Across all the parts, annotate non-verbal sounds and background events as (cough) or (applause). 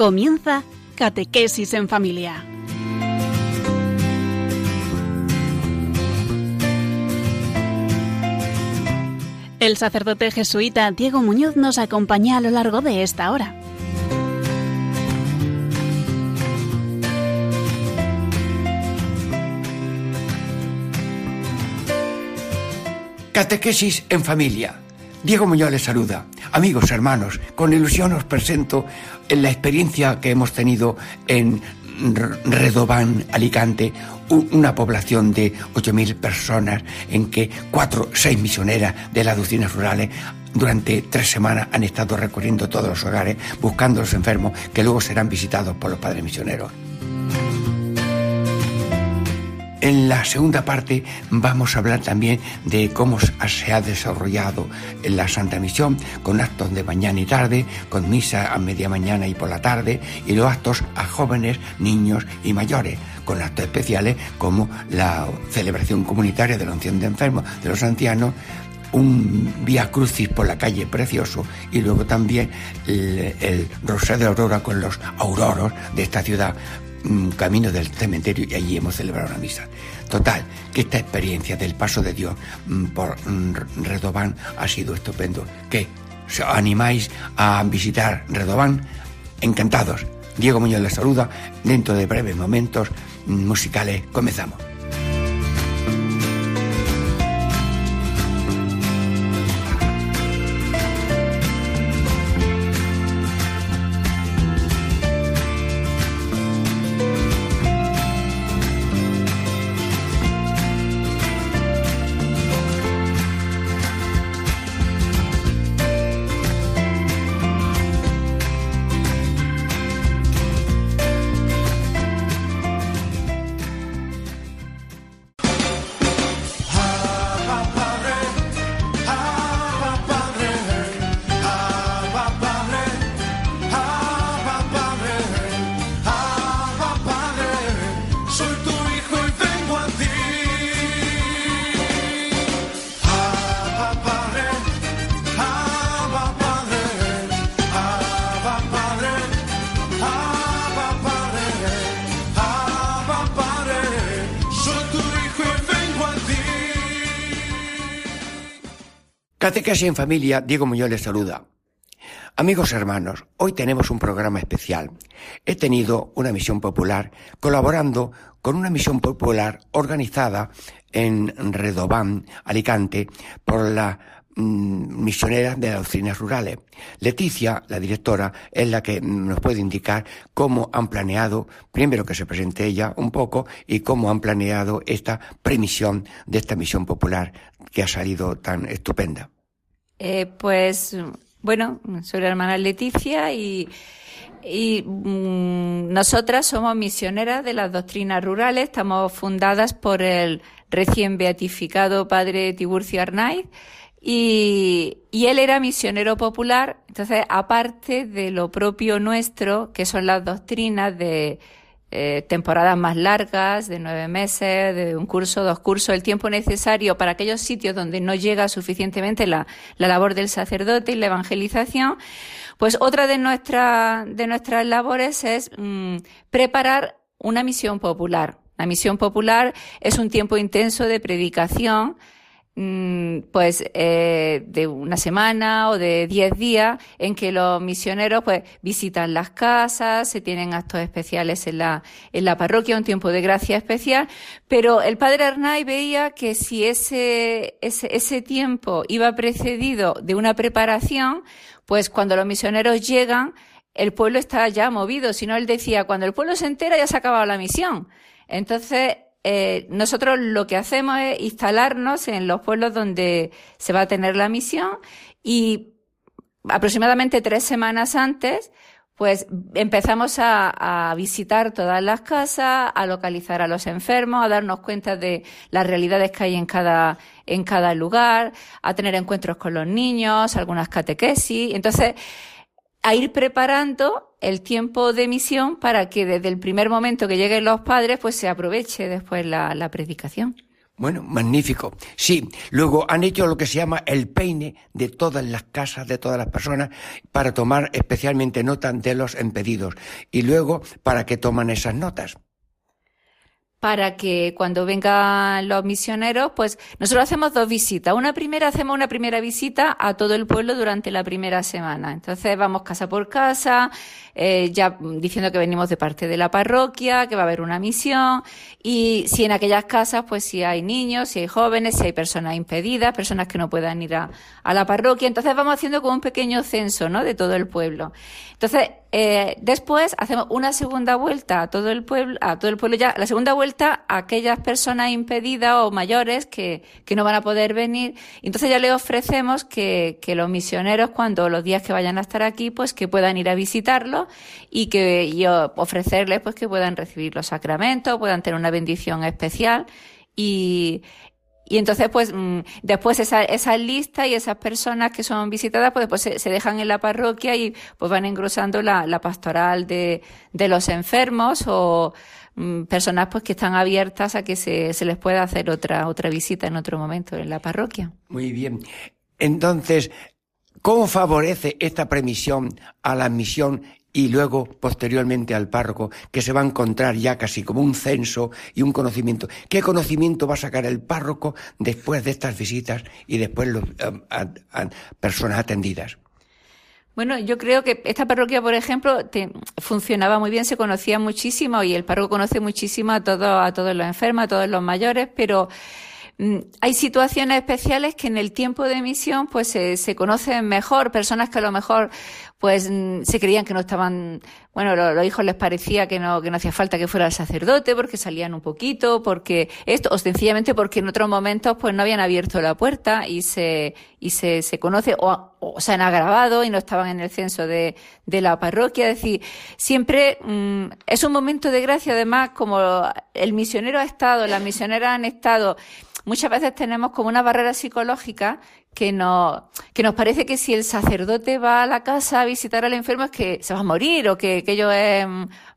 Comienza Catequesis en Familia. El sacerdote jesuita Diego Muñoz nos acompaña a lo largo de esta hora. Catequesis en familia. Diego Muñoz les saluda. Amigos, hermanos, con ilusión os presento la experiencia que hemos tenido en Redobán, Alicante, una población de 8.000 personas en que cuatro, seis misioneras de las doctrinas rurales durante tres semanas han estado recorriendo todos los hogares buscando a los enfermos que luego serán visitados por los padres misioneros. En la segunda parte vamos a hablar también de cómo se ha desarrollado la Santa Misión con actos de mañana y tarde, con misa a media mañana y por la tarde y los actos a jóvenes, niños y mayores, con actos especiales como la celebración comunitaria de la unción de enfermos de los ancianos, un vía crucis por la calle precioso y luego también el, el rosario de aurora con los auroros de esta ciudad camino del cementerio y allí hemos celebrado una misa. Total, que esta experiencia del paso de Dios mm, por mm, Redobán ha sido estupendo. ¿Qué? ¿Os animáis a visitar Redobán? Encantados. Diego Muñoz les saluda. Dentro de breves momentos mm, musicales comenzamos. Catequesis en familia, Diego Muñoz les saluda. Amigos hermanos, hoy tenemos un programa especial. He tenido una misión popular colaborando con una misión popular organizada en Redobán, Alicante, por la mm, misionera de las doctrinas rurales. Leticia, la directora, es la que nos puede indicar cómo han planeado, primero que se presente ella un poco, y cómo han planeado esta premisión de esta misión popular que ha salido tan estupenda. Eh, pues, bueno, soy la hermana Leticia y, y mm, nosotras somos misioneras de las doctrinas rurales. Estamos fundadas por el recién beatificado padre Tiburcio Arnaiz. Y, y, él era misionero popular, entonces aparte de lo propio nuestro, que son las doctrinas de eh, temporadas más largas, de nueve meses, de un curso, dos cursos, el tiempo necesario para aquellos sitios donde no llega suficientemente la, la labor del sacerdote y la evangelización, pues otra de, nuestra, de nuestras labores es mm, preparar una misión popular. La misión popular es un tiempo intenso de predicación, pues eh, de una semana o de diez días en que los misioneros pues visitan las casas, se tienen actos especiales en la, en la parroquia, un tiempo de gracia especial, pero el padre Arnay veía que si ese, ese, ese tiempo iba precedido de una preparación, pues cuando los misioneros llegan, el pueblo está ya movido, si no él decía, cuando el pueblo se entera ya se ha acabado la misión. Entonces, eh, nosotros lo que hacemos es instalarnos en los pueblos donde se va a tener la misión y aproximadamente tres semanas antes, pues empezamos a, a, visitar todas las casas, a localizar a los enfermos, a darnos cuenta de las realidades que hay en cada, en cada lugar, a tener encuentros con los niños, algunas catequesis. Entonces, a ir preparando el tiempo de misión para que desde el primer momento que lleguen los padres, pues se aproveche después la, la predicación. Bueno, magnífico. Sí, luego han hecho lo que se llama el peine de todas las casas, de todas las personas, para tomar especialmente nota de los impedidos. Y luego, ¿para qué toman esas notas? Para que cuando vengan los misioneros, pues nosotros hacemos dos visitas. Una primera, hacemos una primera visita a todo el pueblo durante la primera semana. Entonces vamos casa por casa, eh, ya diciendo que venimos de parte de la parroquia, que va a haber una misión, y si en aquellas casas, pues si hay niños, si hay jóvenes, si hay personas impedidas, personas que no puedan ir a, a la parroquia. Entonces vamos haciendo como un pequeño censo, ¿no? De todo el pueblo. Entonces, eh, después hacemos una segunda vuelta a todo el pueblo, a todo el pueblo ya, la segunda vuelta a aquellas personas impedidas o mayores que, que no van a poder venir. Entonces ya le ofrecemos que, que los misioneros, cuando los días que vayan a estar aquí, pues que puedan ir a visitarlos y que y ofrecerles pues que puedan recibir los sacramentos, puedan tener una bendición especial y, y entonces, pues, mm, después esa, esa lista y esas personas que son visitadas, pues después se, dejan en la parroquia y pues van engrosando la, la pastoral de, de los enfermos o mm, personas pues que están abiertas a que se, se les pueda hacer otra, otra visita en otro momento en la parroquia. Muy bien. Entonces, ¿cómo favorece esta premisión a la misión y luego posteriormente al párroco, que se va a encontrar ya casi como un censo y un conocimiento. ¿Qué conocimiento va a sacar el párroco después de estas visitas y después las personas atendidas? Bueno, yo creo que esta parroquia, por ejemplo, funcionaba muy bien, se conocía muchísimo y el párroco conoce muchísimo a todos, a todos los enfermos, a todos los mayores, pero hay situaciones especiales que en el tiempo de misión pues se, conocen mejor, personas que a lo mejor pues mm, se creían que no estaban, bueno, los, hijos les parecía que no, que no hacía falta que fuera el sacerdote porque salían un poquito, porque esto, o sencillamente porque en otros momentos pues no habían abierto la puerta y se, y se, se conoce, o, se han agravado y no estaban en el censo de, de la parroquia. Es decir, siempre mm, es un momento de gracia, además, como el misionero ha estado, las misioneras han estado, muchas veces tenemos como una barrera psicológica que nos, que nos parece que si el sacerdote va a la casa a visitar al enfermo es que se va a morir o que, que ello es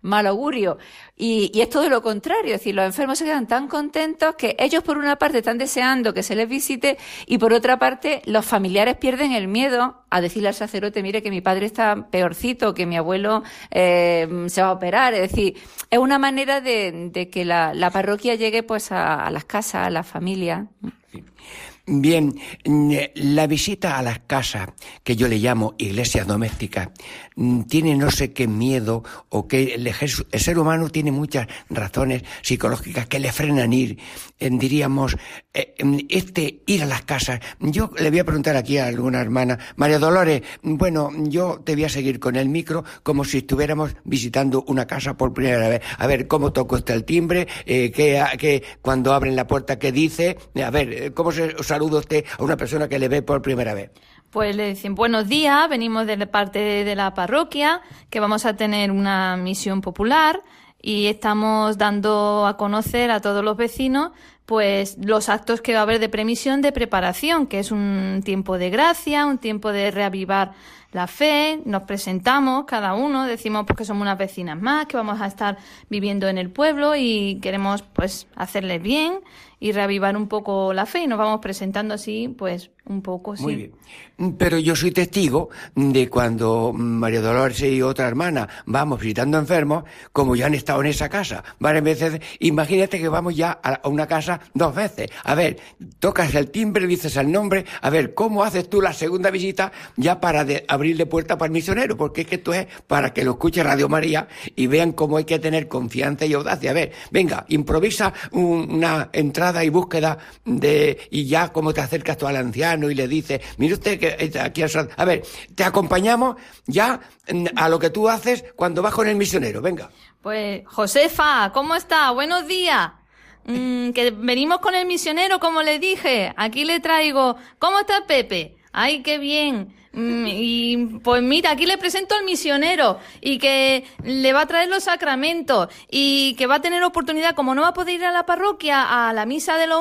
mal augurio. Y, y, es todo lo contrario, es decir, los enfermos se quedan tan contentos que ellos por una parte están deseando que se les visite y por otra parte los familiares pierden el miedo a decirle al sacerdote, mire que mi padre está peorcito, que mi abuelo eh, se va a operar. Es decir, es una manera de, de que la, la, parroquia llegue pues a, a las casas, a la familia. Bien, la visita a las casas, que yo le llamo iglesias domésticas, tiene no sé qué miedo o que el, ser humano tiene muchas razones psicológicas que le frenan ir. diríamos, eh, este ir a las casas. Yo le voy a preguntar aquí a alguna hermana, María Dolores, bueno, yo te voy a seguir con el micro como si estuviéramos visitando una casa por primera vez. A ver, ¿cómo toco este el timbre? Eh, ¿qué, cuando abren la puerta, qué dice? A ver, ¿cómo se saluda usted a una persona que le ve por primera vez? Pues le dicen buenos días, venimos de parte de la parroquia, que vamos a tener una misión popular y estamos dando a conocer a todos los vecinos pues los actos que va a haber de premisión de preparación, que es un tiempo de gracia, un tiempo de reavivar la fe, nos presentamos cada uno, decimos pues que somos unas vecinas más, que vamos a estar viviendo en el pueblo y queremos pues hacerles bien y reavivar un poco la fe y nos vamos presentando así pues un poco, sí. Muy bien. Pero yo soy testigo de cuando María Dolores y otra hermana vamos visitando enfermos, como ya han estado en esa casa varias veces, imagínate que vamos ya a una casa dos veces. A ver, tocas el timbre, dices el nombre, a ver, ¿cómo haces tú la segunda visita ya para abrirle puerta para el misionero? Porque es que esto es para que lo escuche Radio María y vean cómo hay que tener confianza y audacia. A ver, venga, improvisa una entrada y búsqueda de, y ya cómo te acercas tú al anciano y le dices, mire usted que aquí, a ver, te acompañamos ya a lo que tú haces cuando vas con el misionero, venga. Pues, Josefa, ¿cómo está? Buenos días. Mm, que venimos con el misionero, como le dije. Aquí le traigo. ¿Cómo está Pepe? Ay, qué bien. Mm, y pues mira, aquí le presento al misionero y que le va a traer los sacramentos y que va a tener oportunidad, como no va a poder ir a la parroquia a la misa de, la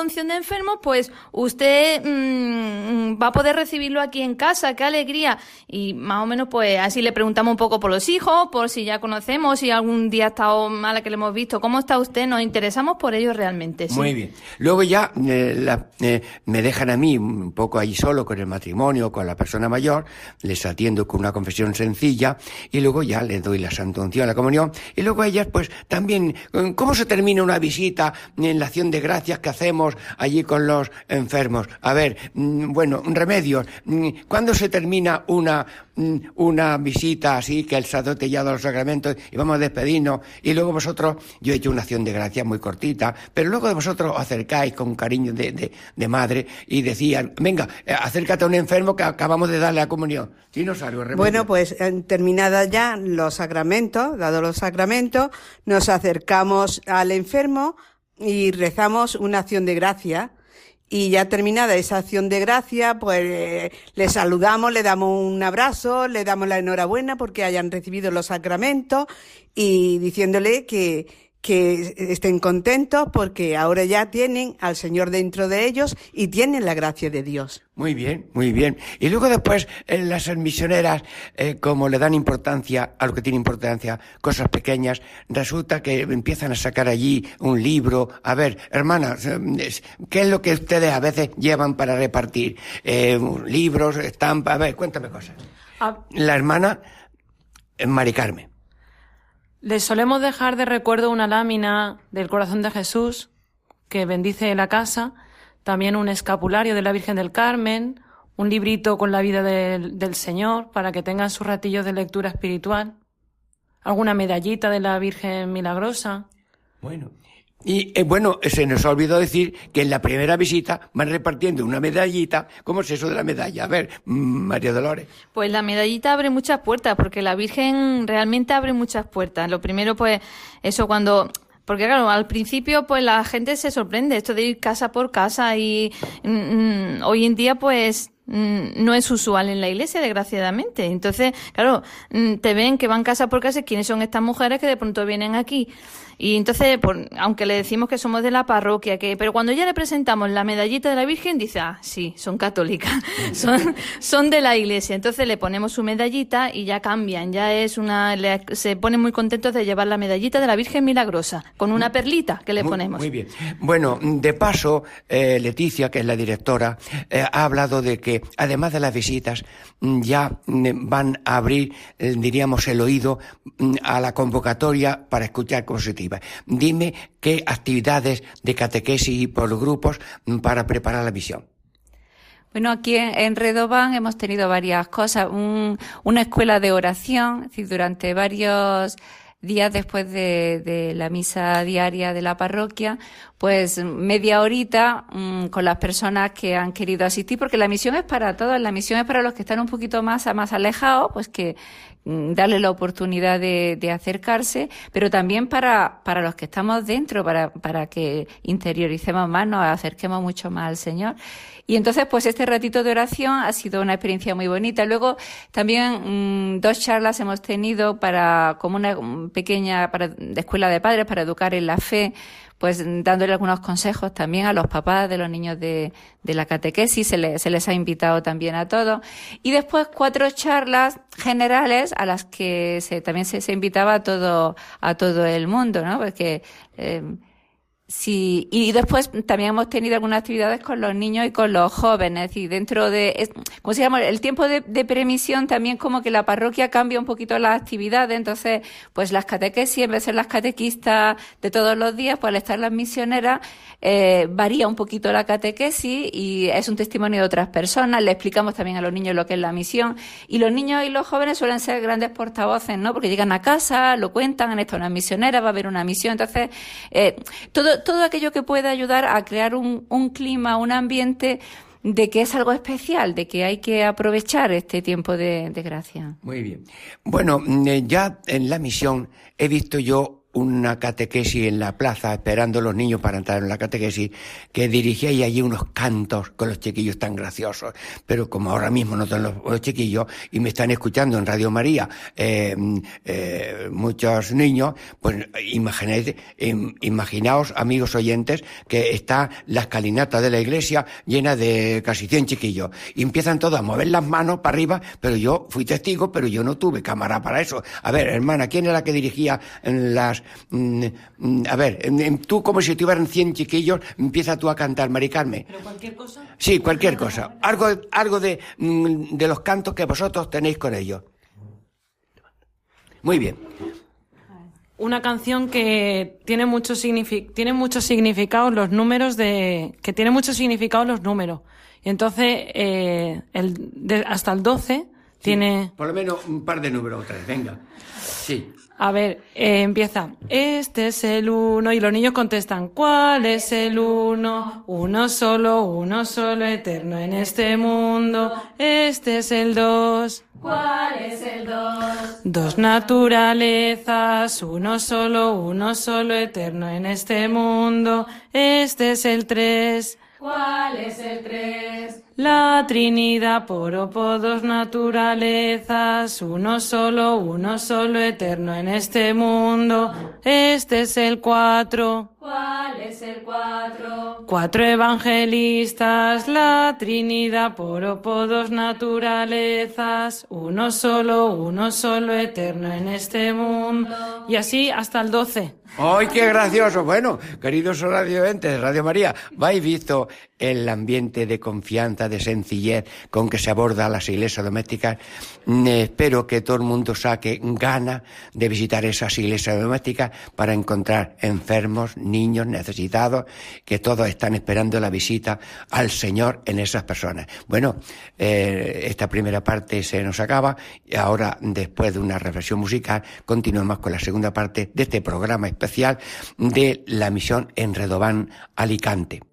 unción de enfermos, pues usted mm, va a poder recibirlo aquí en casa, qué alegría. Y más o menos pues así le preguntamos un poco por los hijos, por si ya conocemos, si algún día ha estado mala que le hemos visto, ¿cómo está usted? Nos interesamos por ellos realmente. Muy bien. Luego ya eh, eh, me dejan a mí un poco ahí solo con el matrimonio, con la persona mayor, les atiendo con una confesión sencilla y luego ya les doy la santa unción, la comunión y luego ellas pues también, ¿cómo se termina una visita en la acción de gracias que hacemos allí con los enfermos? A ver, mm, bueno, remedios, mm, ¿cuándo se termina una, mm, una visita así que el sacerdote ya da los sacramentos y vamos a despedirnos y luego vosotros, yo he hecho una acción de gracias muy cortita, pero luego de vosotros os acercáis con cariño de, de, madre y decían, venga, eh, acércate a un enfermo que acabamos de darle la comunión. bueno, pues terminadas ya los sacramentos, dados los sacramentos, nos acercamos al enfermo y rezamos una acción de gracia. Y ya terminada esa acción de gracia, pues le saludamos, le damos un abrazo, le damos la enhorabuena porque hayan recibido los sacramentos y diciéndole que, que estén contentos porque ahora ya tienen al Señor dentro de ellos y tienen la gracia de Dios. Muy bien, muy bien. Y luego después en las misioneras, eh, como le dan importancia a lo que tiene importancia, cosas pequeñas, resulta que empiezan a sacar allí un libro. A ver, hermanas, eh, ¿qué es lo que ustedes a veces llevan para repartir? Eh, libros, estampas, a ver, cuéntame cosas. Ah. La hermana Mari Carmen. Les solemos dejar de recuerdo una lámina del corazón de Jesús que bendice la casa, también un escapulario de la Virgen del Carmen, un librito con la vida del, del Señor para que tengan sus ratillos de lectura espiritual, alguna medallita de la Virgen Milagrosa. Bueno, y eh, bueno, se nos ha olvidado decir que en la primera visita van repartiendo una medallita. ¿Cómo es eso de la medalla? A ver, mm, María Dolores. Pues la medallita abre muchas puertas, porque la Virgen realmente abre muchas puertas. Lo primero, pues, eso cuando porque claro, al principio pues la gente se sorprende esto de ir casa por casa y mm, mm, hoy en día pues no es usual en la iglesia, desgraciadamente. Entonces, claro, te ven que van casa por casa, ¿quiénes son estas mujeres que de pronto vienen aquí? Y entonces, por, aunque le decimos que somos de la parroquia, que, pero cuando ya le presentamos la medallita de la Virgen, dice, ah, sí, son católicas, (laughs) son, son de la iglesia. Entonces le ponemos su medallita y ya cambian, ya es una, se ponen muy contentos de llevar la medallita de la Virgen Milagrosa, con una perlita que le ponemos. Muy bien. Bueno, de paso, eh, Leticia, que es la directora, eh, ha hablado de que, además de las visitas, mm, ya mm, van a abrir, eh, diríamos, el oído mm, a la convocatoria para escuchar Dime qué actividades de catequesis y por grupos mm, para preparar la misión. Bueno, aquí en Redoban hemos tenido varias cosas. una escuela de oración, es decir, durante varios días después de, la misa diaria de la parroquia, pues media horita mm, con las personas que han querido asistir, porque la misión es para todos, la misión es para los que están un poquito más, más alejados, pues que darle la oportunidad de, de, acercarse, pero también para, para los que estamos dentro, para, para que interioricemos más, nos acerquemos mucho más al Señor. Y entonces, pues este ratito de oración ha sido una experiencia muy bonita. Luego, también mm, dos charlas hemos tenido para, como una pequeña, para, de escuela de padres, para educar en la fe, pues dándole algunos consejos también a los papás de los niños de, de la catequesis, se, se, les ha invitado también a todos. Y después cuatro charlas generales a las que se, también se, se invitaba a todo, a todo el mundo, ¿no? Porque, eh, Sí, y después también hemos tenido algunas actividades con los niños y con los jóvenes, y dentro de, ¿cómo se llama? El tiempo de, de, premisión también como que la parroquia cambia un poquito las actividades, entonces, pues las catequesis, en vez de ser las catequistas de todos los días, pues al estar las misioneras, eh, varía un poquito la catequesis y es un testimonio de otras personas, le explicamos también a los niños lo que es la misión, y los niños y los jóvenes suelen ser grandes portavoces, ¿no? Porque llegan a casa, lo cuentan, en esto una misionera, va a haber una misión, entonces, eh, todo, todo aquello que pueda ayudar a crear un, clima, un ambiente de que es algo especial, de que hay que aprovechar este tiempo de, de gracia. Muy bien. Bueno, mm, eh, ya en la misión he visto yo una catequesis en la plaza, esperando a los niños para entrar en la catequesis, que dirigía allí unos cantos con los chiquillos tan graciosos. Pero como ahora mismo no están los, chiquillos y me están escuchando en Radio María eh, eh, muchos niños, pues imaginaos, amigos oyentes, que está la escalinata de la iglesia llena de casi 100 chiquillos. Y empiezan todos a mover las manos para arriba, pero yo fui testigo, pero yo no tuve cámara para eso. A ver, hermana, ¿quién era la que dirigía las Mm, mm, a ver, tú como si tuvieran 100 chiquillos, empieza tú a cantar, Mari Carmen. ¿Pero cualquier cosa? Sí, cualquier cosa. Algo, algo de, mm, de los cantos que vosotros tenéis con ellos. Muy bien. Una canción que tiene mucho tiene muchos significados los números de que tiene mucho significado los números. Y entonces eh, el, hasta el 12 tiene por lo menos un par de números otra vez, venga. Sí. A ver, eh, empieza. Este es el uno y los niños contestan. ¿Cuál es el uno? Uno solo, uno solo, eterno en este mundo. Este es el dos. ¿Cuál es el dos? Dos naturalezas, uno solo, uno solo, eterno en este mundo. Este es el tres. ¿Cuál es el tres? La Trinidad por dos naturalezas, uno solo, uno solo eterno en este mundo. Este es el cuatro. ¿Cuál es el cuatro? Cuatro evangelistas, la Trinidad por dos naturalezas, uno solo, uno solo eterno en este mundo. Y así hasta el doce. ¡Ay, qué gracioso! Bueno, queridos radioentes de Radio María, ¿vais visto el ambiente de confianza, de sencillez con que se aborda las iglesias domésticas? Mm, espero que todo el mundo saque gana de visitar esas iglesias domésticas para encontrar enfermos, niños necesitados, que todos están esperando la visita al Señor en esas personas. Bueno, eh, esta primera parte se nos acaba y ahora, después de una reflexión musical, continuamos con la segunda parte de este programa especial de la misión en Redobán, Alicante.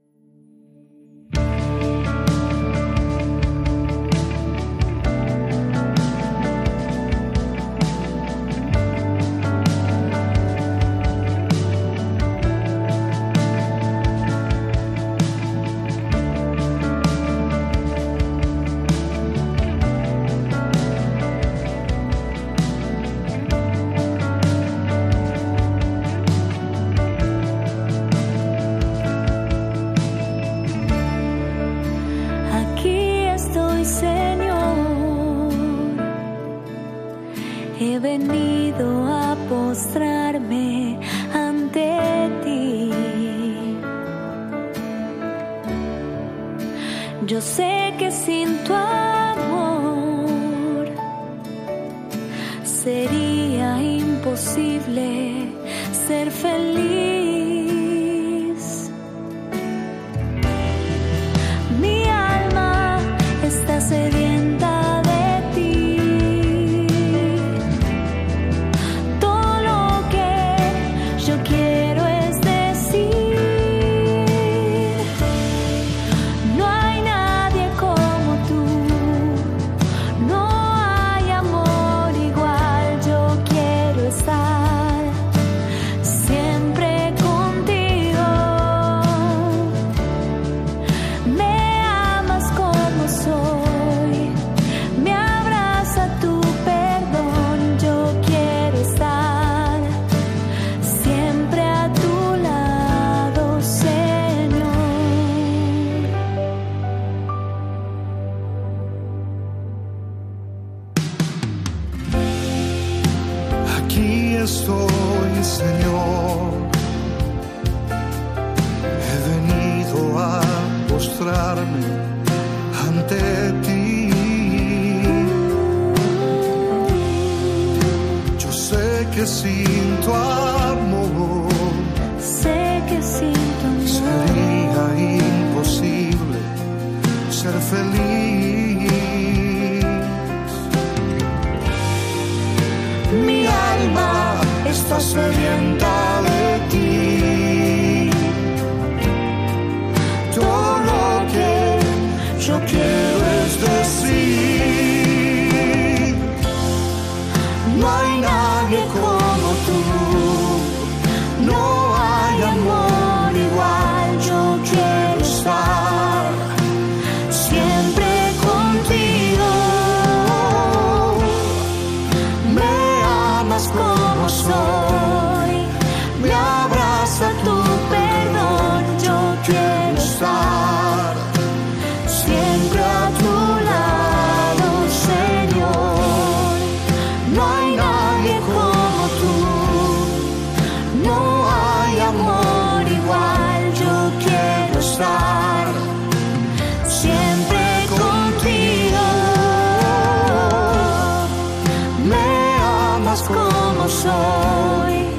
amas como soy.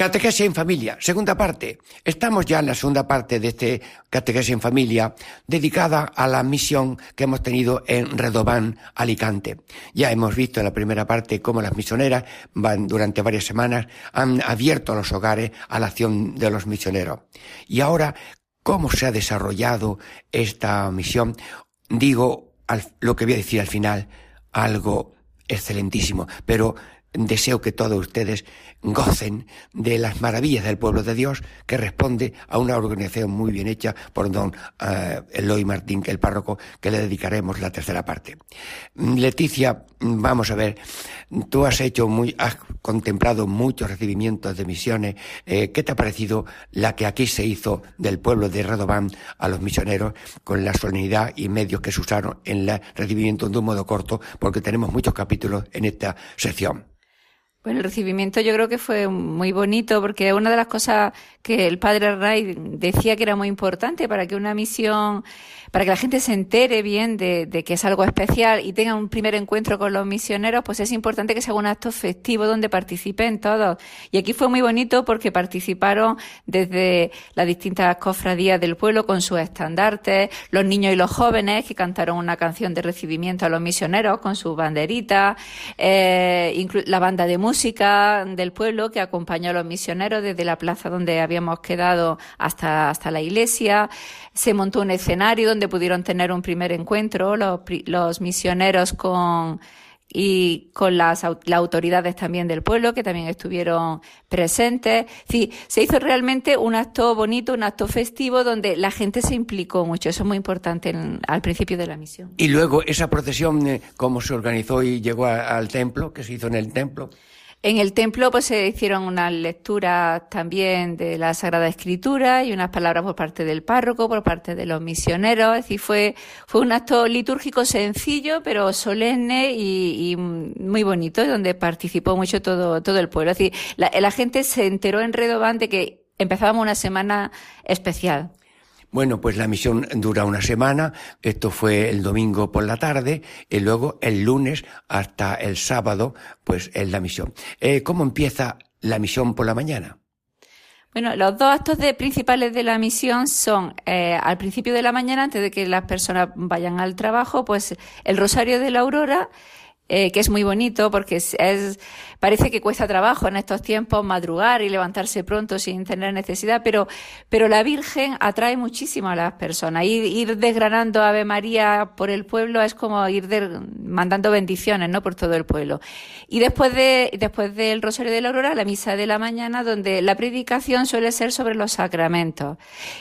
Catequesis en familia, segunda parte. Estamos ya en la segunda parte de este Catequesis en familia, dedicada a la misión que hemos tenido en Redobán, Alicante. Ya hemos visto en la primera parte cómo las misioneras van durante varias semanas han abierto los hogares a la acción de los misioneros. Y ahora, cómo se ha desarrollado esta misión, digo lo que voy a decir al final, algo excelentísimo, pero deseo que todos ustedes gocen de las maravillas del pueblo de Dios que responde a una organización muy bien hecha por don uh, Eloy Martín, el párroco, que le dedicaremos la tercera parte. Leticia, vamos a ver, tú has hecho muy, has contemplado muchos recibimientos de misiones. Eh, ¿Qué te ha parecido la que aquí se hizo del pueblo de Radován a los misioneros con la solemnidad y medios que se usaron en el recibimiento de un modo corto? Porque tenemos muchos capítulos en esta sección. Bueno, el recibimiento yo creo que fue muy bonito porque una de las cosas que el padre Ray decía que era muy importante para que una misión, para que la gente se entere bien de, de, que es algo especial y tenga un primer encuentro con los misioneros, pues es importante que sea un acto festivo donde participen todos. Y aquí fue muy bonito porque participaron desde las distintas cofradías del pueblo con sus estandartes, los niños y los jóvenes que cantaron una canción de recibimiento a los misioneros con sus banderitas, eh, la banda de música del pueblo que acompañó a los misioneros desde la plaza donde habíamos quedado hasta, hasta la iglesia. Se montó un escenario donde pudieron tener un primer encuentro los, los misioneros con y con las, las, autoridades también del pueblo que también estuvieron presentes. Sí, se hizo realmente un acto bonito, un acto festivo donde la gente se implicó mucho. Eso es muy importante al principio de la misión. Y luego esa procesión, eh, cómo se organizó y llegó al templo, que se hizo en el templo. En el templo pues se hicieron unas lecturas también de la Sagrada Escritura y unas palabras por parte del párroco, por parte de los misioneros. Es decir, fue, fue un acto litúrgico sencillo, pero solemne y, y muy bonito, donde participó mucho todo, todo el pueblo. Es decir, la, la gente se enteró en Redobán de que empezábamos una semana especial. Bueno, pues la misión dura una semana. Esto fue el domingo por la tarde y luego el lunes hasta el sábado, pues es la misión. Eh, ¿Cómo empieza la misión por la mañana? Bueno, los dos actos de, principales de la misión son eh, al principio de la mañana, antes de que las personas vayan al trabajo, pues el Rosario de la Aurora eh, que es muy bonito porque es, parece que cuesta trabajo en estos tiempos madrugar y levantarse pronto sin tener necesidad, pero, pero la Virgen atrae muchísimo a las personas. Ir, ir desgranando Ave María por el pueblo es como ir de, mandando bendiciones, ¿no? Por todo el pueblo. Y después de, después del Rosario de la Aurora, la misa de la mañana, donde la predicación suele ser sobre los sacramentos.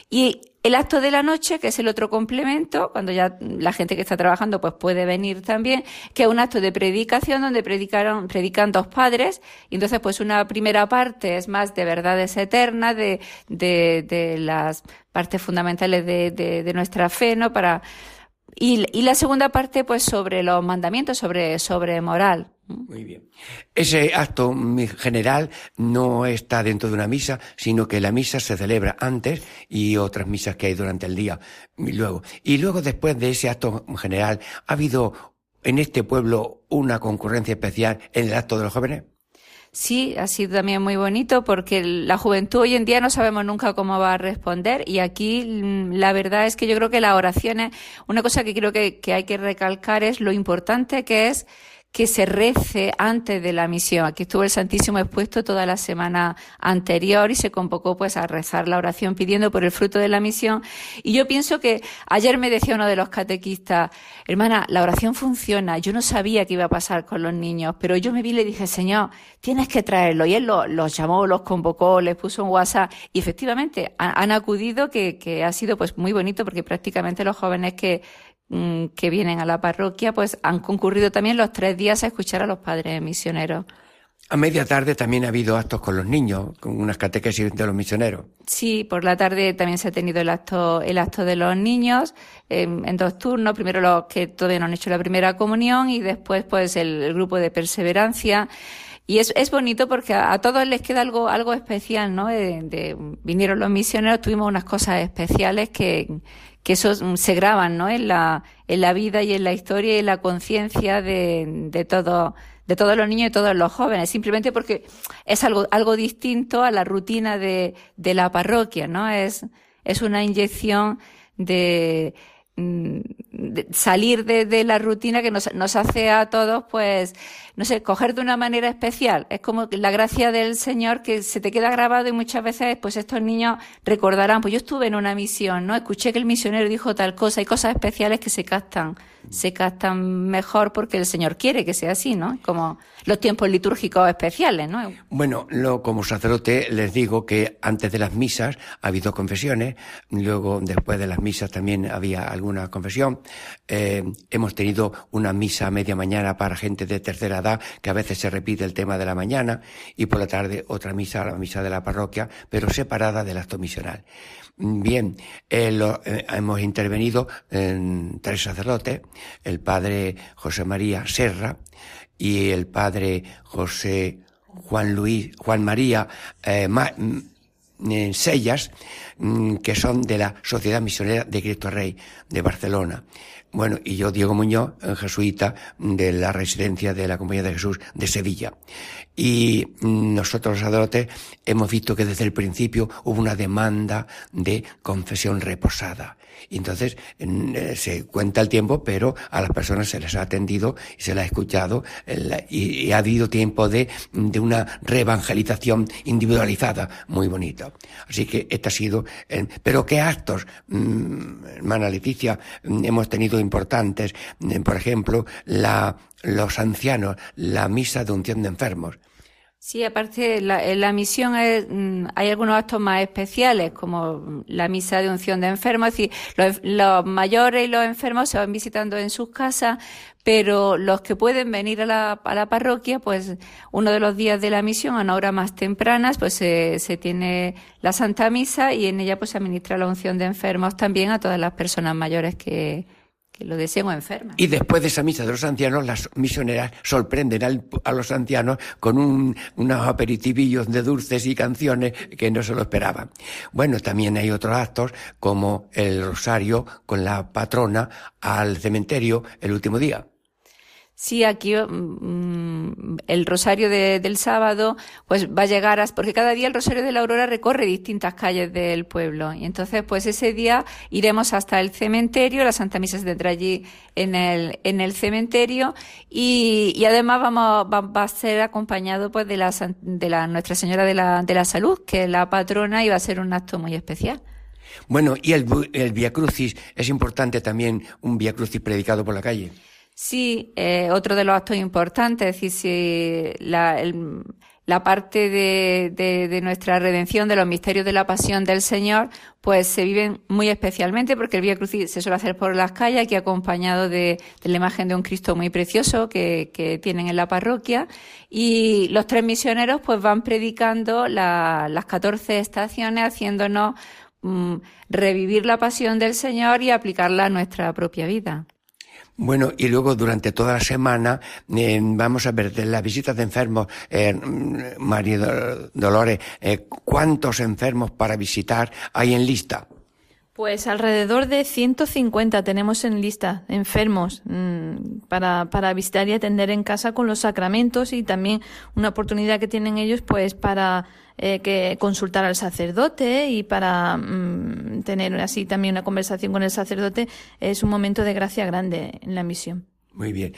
Y el acto de la noche, que es el otro complemento, cuando ya la gente que está trabajando pues puede venir también, que es un acto de predicación donde predicaron, predican dos padres, y entonces pues una primera parte es más de verdades eternas, de, de, de las partes fundamentales de, de, de nuestra fe, ¿no? Para, y, y, la segunda parte, pues, sobre los mandamientos, sobre, sobre moral. Muy bien. Ese acto general no está dentro de una misa, sino que la misa se celebra antes y otras misas que hay durante el día. Y luego, y luego después de ese acto general, ¿ha habido en este pueblo una concurrencia especial en el acto de los jóvenes? Sí, ha sido también muy bonito porque la juventud hoy en día no sabemos nunca cómo va a responder y aquí la verdad es que yo creo que las oraciones, una cosa que creo que, que hay que recalcar es lo importante que es que se rece antes de la misión. Aquí estuvo el Santísimo expuesto toda la semana anterior y se convocó pues a rezar la oración pidiendo por el fruto de la misión. Y yo pienso que ayer me decía uno de los catequistas, hermana, la oración funciona. Yo no sabía qué iba a pasar con los niños, pero yo me vi y le dije, Señor, tienes que traerlo. Y él los, llamó, los convocó, les puso un WhatsApp y efectivamente han, han acudido que, que ha sido pues muy bonito porque prácticamente los jóvenes que Mm, que vienen a la parroquia, pues han concurrido también los tres días a escuchar a los padres misioneros. A media tarde también ha habido actos con los niños, con unas catequesis de los misioneros. Sí, por la tarde también se ha tenido el acto, el acto de los niños en, en dos turnos. Primero los que todavía no han hecho la primera comunión y después pues el, el grupo de perseverancia. Y es, es bonito porque a, a, todos les queda algo, algo especial, ¿no? De, de, vinieron los misioneros, tuvimos unas cosas especiales que, que eso se graban, ¿no? En la, en la vida y en la historia y en la conciencia de, de todo, de todos los niños y todos los jóvenes, simplemente porque es algo, algo distinto a la rutina de, de la parroquia, ¿no? Es, es una inyección de, mm, salir de, de, la rutina que nos, nos hace a todos, pues, no sé, coger de una manera especial. Es como la gracia del Señor que se te queda grabado y muchas veces, pues, estos niños recordarán, pues yo estuve en una misión, ¿no? Escuché que el misionero dijo tal cosa, hay cosas especiales que se captan se captan mejor porque el Señor quiere que sea así, ¿no? Como los tiempos litúrgicos especiales, ¿no? Bueno, lo, como sacerdote les digo que antes de las misas ha habido confesiones, luego después de las misas también había alguna confesión. Eh, hemos tenido una misa a media mañana para gente de tercera edad, que a veces se repite el tema de la mañana, y por la tarde otra misa, la misa de la parroquia, pero separada del acto misional. Bien, eh, lo, eh, hemos intervenido en tres sacerdotes, el padre José María Serra y el padre José Juan Luis, Juan María eh, Ma, mm, Sellas, mm, que son de la Sociedad Misionera de Cristo Rey de Barcelona. Bueno, y yo, Diego Muñoz, jesuita de la residencia de la Compañía de Jesús de Sevilla. Y nosotros los sacerdotes hemos visto que desde el principio hubo una demanda de confesión reposada. Entonces eh, se cuenta el tiempo, pero a las personas se les ha atendido y se les ha escuchado y, ha habido tiempo de, de una reevangelización individualizada muy bonita. Así que este ha sido, pero qué actos, mm, hermana Leticia, mm, hemos tenido importantes, mm, por ejemplo, la, los ancianos, la misa de unción de enfermos. Sí, aparte, la, en la misión es, hay algunos actos más especiales, como la misa de unción de enfermos. Es decir, los, los, mayores y los enfermos se van visitando en sus casas, pero los que pueden venir a la, a la parroquia, pues uno de los días de la misión, a una hora más tempranas, pues se, se tiene la Santa Misa y en ella pues se administra la unción de enfermos también a todas las personas mayores que lo. Y después de esa misa de los ancianos, las misioneras sorprenden a los ancianos con un, unos aperitivillos de dulces y canciones que no se lo esperaban. Bueno, también hay otros actos como el rosario con la patrona al cementerio el último día. Sí, aquí mm, el rosario de, del sábado, pues va a llegar a, porque cada día el rosario de la aurora recorre distintas calles del pueblo. Y entonces, pues ese día iremos hasta el cementerio, la Santa Misa se tendrá allí en el, en el cementerio y, y además vamos, va, va, a ser acompañado pues de la, de la Nuestra Señora de la, de la Salud, que es la patrona y va a ser un acto muy especial. Bueno, y el, el Via Crucis es importante también, un Via Crucis predicado por la calle. Sí, eh, otro de los actos importantes, es decir, si la, parte de, de, nuestra redención, de los misterios de la pasión del Señor, pues se viven muy especialmente porque el Vía Crucis se suele hacer por las calles, aquí acompañado de, la imagen de un Cristo muy precioso que, que, tienen en la parroquia. Y los tres misioneros pues van predicando la, las 14 estaciones, haciéndonos mm, revivir la pasión del Señor y aplicarla a nuestra propia vida. Bueno, y luego durante toda la semana eh, vamos a ver las visitas de enfermos, eh, María Dolores, eh, ¿cuántos enfermos para visitar hay en lista? Pues alrededor de 150 tenemos en lista enfermos mmm, para, para visitar y atender en casa con los sacramentos y también una oportunidad que tienen ellos pues para eh, que consultar al sacerdote y para mmm, tener así también una conversación con el sacerdote es un momento de gracia grande en la misión. Muy bien.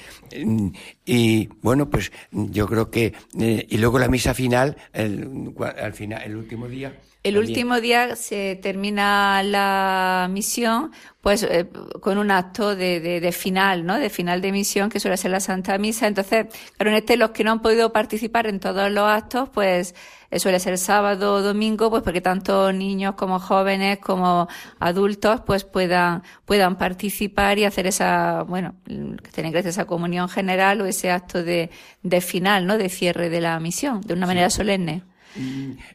Y bueno, pues yo creo que eh, y luego la misa final, el, al final, el último día. El También. último día se termina la misión, pues eh, con un acto de, de, de, final, ¿no? De final de misión, que suele ser la Santa Misa. Entonces, claro, en este los que no han podido participar en todos los actos, pues eh, suele ser sábado o domingo, pues porque tanto niños como jóvenes como adultos, pues puedan, puedan participar y hacer esa, bueno, que tienen gracias esa comunión general o ese acto de, de final, ¿no? De cierre de la misión, de una manera sí. solemne.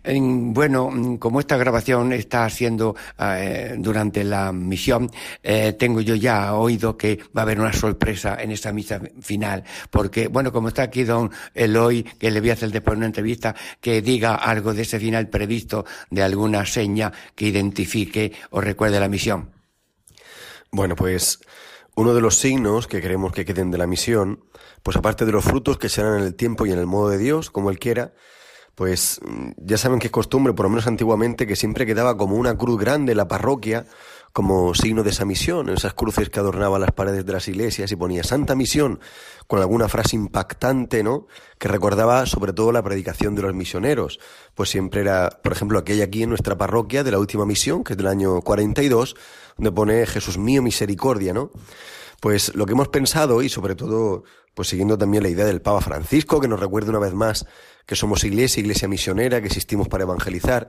Bueno, como esta grabación está haciendo eh, durante la misión, eh, tengo yo ya oído que va a haber una sorpresa en esta misa final, porque, bueno, como está aquí don Eloy, que le voy a hacer después una entrevista, que diga algo de ese final previsto, de alguna seña que identifique o recuerde la misión. Bueno, pues Uno de los signos que queremos que queden de la misión, pues aparte de los frutos que serán en el tiempo y en el modo de Dios, como Él quiera, pues ya saben que es costumbre, por lo menos antiguamente, que siempre quedaba como una cruz grande en la parroquia, como signo de esa misión, esas cruces que adornaban las paredes de las iglesias y ponía Santa Misión, con alguna frase impactante, ¿no? Que recordaba sobre todo la predicación de los misioneros. Pues siempre era, por ejemplo, aquella aquí en nuestra parroquia de la última misión, que es del año 42, donde pone Jesús mío, misericordia, ¿no? Pues lo que hemos pensado y sobre todo, pues siguiendo también la idea del Papa Francisco, que nos recuerda una vez más que somos iglesia, iglesia misionera, que existimos para evangelizar,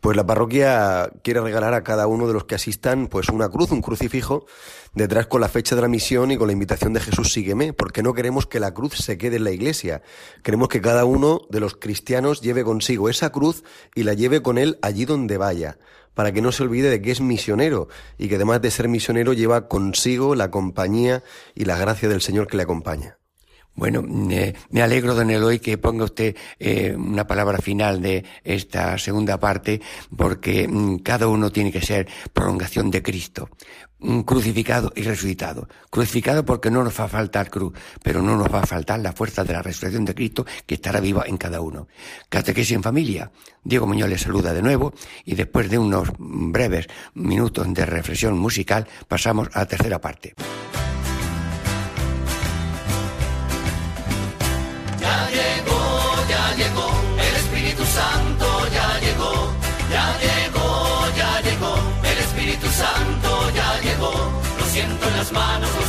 pues la parroquia quiere regalar a cada uno de los que asistan pues una cruz, un crucifijo, detrás con la fecha de la misión y con la invitación de Jesús sígueme, porque no queremos que la cruz se quede en la iglesia. Queremos que cada uno de los cristianos lleve consigo esa cruz y la lleve con él allí donde vaya, para que no se olvide de que es misionero y que además de ser misionero lleva consigo la compañía y la gracia del Señor que le acompaña. Bueno, eh, me alegro, don Eloy, que ponga usted eh, una palabra final de esta segunda parte, porque mm, cada uno tiene que ser prolongación de Cristo, mm, crucificado y resucitado. Crucificado porque no nos va a faltar cruz, pero no nos va a faltar la fuerza de la resurrección de Cristo que estará viva en cada uno. Catequesis en familia. Diego Muñoz le saluda de nuevo y después de unos breves minutos de reflexión musical pasamos a la tercera parte.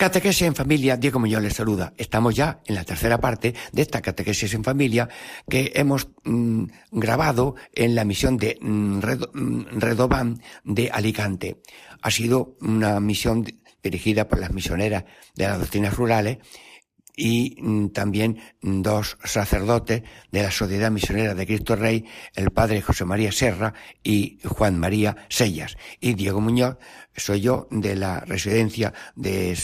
Catequesis en familia, Diego Muñoz les saluda. Estamos ya en la tercera parte de esta catequesis en familia que hemos mm, grabado en la misión de mm, mm, Redobán de Alicante. Ha sido una misión di- dirigida por las misioneras de las doctrinas rurales y mm, también dos sacerdotes de la Sociedad Misionera de Cristo Rey, el padre José María Serra y Juan María Sellas. Y Diego Muñoz, soy yo de la residencia de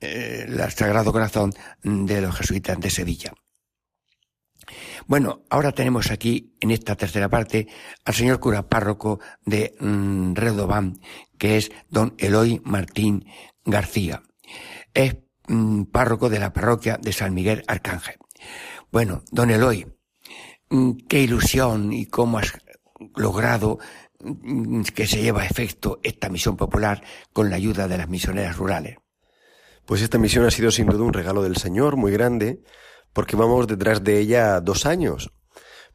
eh, la Sagrado Corazón de los Jesuitas de Sevilla. Bueno, ahora tenemos aquí, en esta tercera parte, al señor cura párroco de mm, Redobán, que es don Eloy Martín García. Es mm, párroco de la parroquia de San Miguel Arcángel. Bueno, don Eloy, mm, qué ilusión y cómo has logrado mm, que se lleva a efecto esta misión popular con la ayuda de las misioneras rurales. Pues esta misión ha sido sin duda un regalo del Señor muy grande, porque vamos detrás de ella dos años.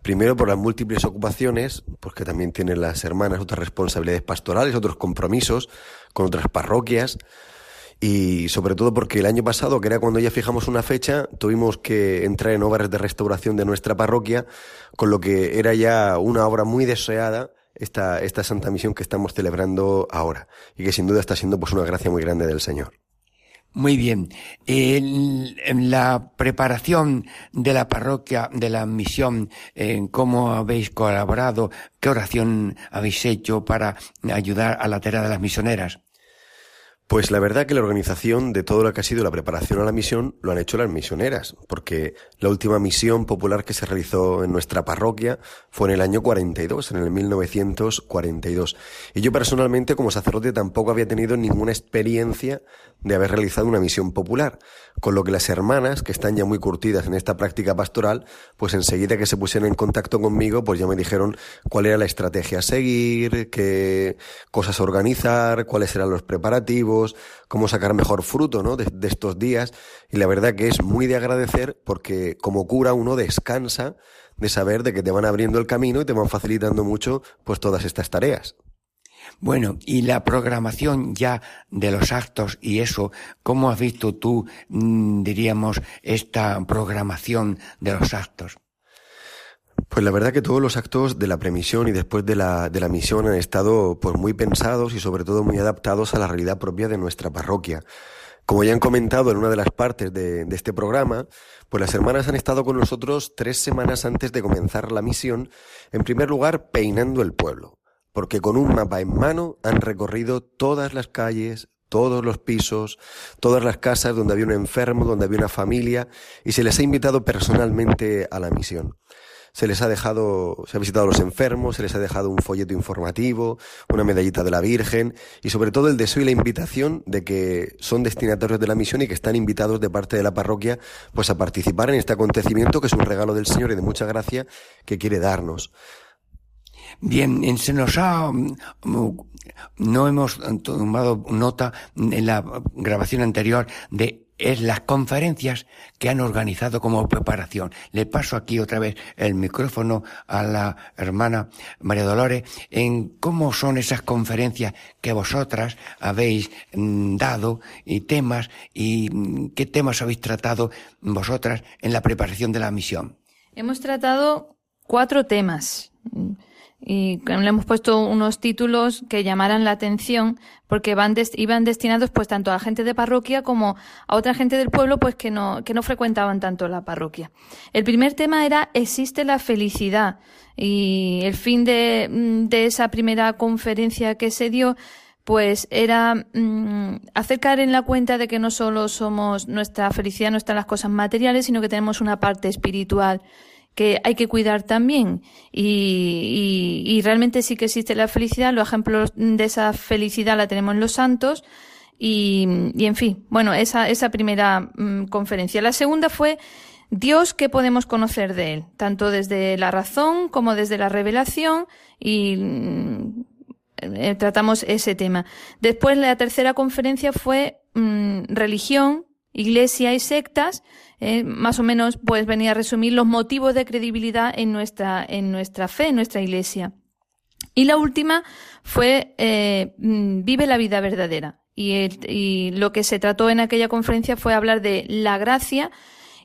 Primero por las múltiples ocupaciones, porque también tienen las hermanas otras responsabilidades pastorales, otros compromisos con otras parroquias, y sobre todo porque el año pasado, que era cuando ya fijamos una fecha, tuvimos que entrar en obras de restauración de nuestra parroquia, con lo que era ya una obra muy deseada esta, esta Santa Misión que estamos celebrando ahora, y que sin duda está siendo pues una gracia muy grande del Señor. Muy bien. En la preparación de la parroquia, de la misión, en cómo habéis colaborado, qué oración habéis hecho para ayudar a la tarea de las misioneras. Pues la verdad que la organización de todo lo que ha sido la preparación a la misión lo han hecho las misioneras, porque la última misión popular que se realizó en nuestra parroquia fue en el año 42, en el 1942. Y yo personalmente como sacerdote tampoco había tenido ninguna experiencia de haber realizado una misión popular, con lo que las hermanas, que están ya muy curtidas en esta práctica pastoral, pues enseguida que se pusieron en contacto conmigo, pues ya me dijeron cuál era la estrategia a seguir, qué cosas organizar, cuáles eran los preparativos, cómo sacar mejor fruto ¿no? de, de estos días. Y la verdad que es muy de agradecer porque como cura uno descansa de saber de que te van abriendo el camino y te van facilitando mucho pues todas estas tareas. Bueno, y la programación ya de los actos y eso, ¿cómo has visto tú, mm, diríamos, esta programación de los actos? Pues la verdad que todos los actos de la premisión y después de la, de la misión han estado pues muy pensados y sobre todo muy adaptados a la realidad propia de nuestra parroquia. Como ya han comentado en una de las partes de, de, este programa, pues las hermanas han estado con nosotros tres semanas antes de comenzar la misión, en primer lugar peinando el pueblo, porque con un mapa en mano han recorrido todas las calles, todos los pisos, todas las casas donde había un enfermo, donde había una familia, y se les ha invitado personalmente a la misión se les ha dejado, se ha visitado a los enfermos, se les ha dejado un folleto informativo, una medallita de la Virgen y sobre todo el deseo y la invitación de que son destinatarios de la misión y que están invitados de parte de la parroquia pues a participar en este acontecimiento que es un regalo del Señor y de mucha gracia que quiere darnos. Bien, se nos ha, no hemos tomado nota en la grabación anterior de las conferencias que han organizado como preparación. Le paso aquí otra vez el micrófono a la hermana María Dolores en cómo son esas conferencias que vosotras habéis mm, dado y temas y mm, qué temas habéis tratado vosotras en la preparación de la misión. Hemos tratado cuatro temas y le hemos puesto unos títulos que llamaran la atención porque van iban destinados pues tanto a gente de parroquia como a otra gente del pueblo pues que no que no frecuentaban tanto la parroquia. El primer tema era existe la felicidad y el fin de, mm, de esa primera conferencia que se dio pues era hacer caer en la cuenta de que no solo somos nuestra felicidad no está en las cosas materiales sino que tenemos una parte espiritual que hay que cuidar también y, y, y, realmente sí que existe la felicidad. Los ejemplos de esa felicidad la tenemos en los santos y, y en fin, bueno, esa, esa primera mmm, conferencia. La segunda fue Dios, ¿qué podemos conocer de Él? Tanto desde la razón como desde la revelación y mmm, tratamos ese tema. Después la tercera conferencia fue mmm, religión, iglesia y sectas eh, más o menos pues venía a resumir los motivos de credibilidad en nuestra, en nuestra fe, en nuestra iglesia. Y la última fue eh, mm, Vive la vida verdadera. Y, y, lo que se trató en aquella conferencia fue hablar de la gracia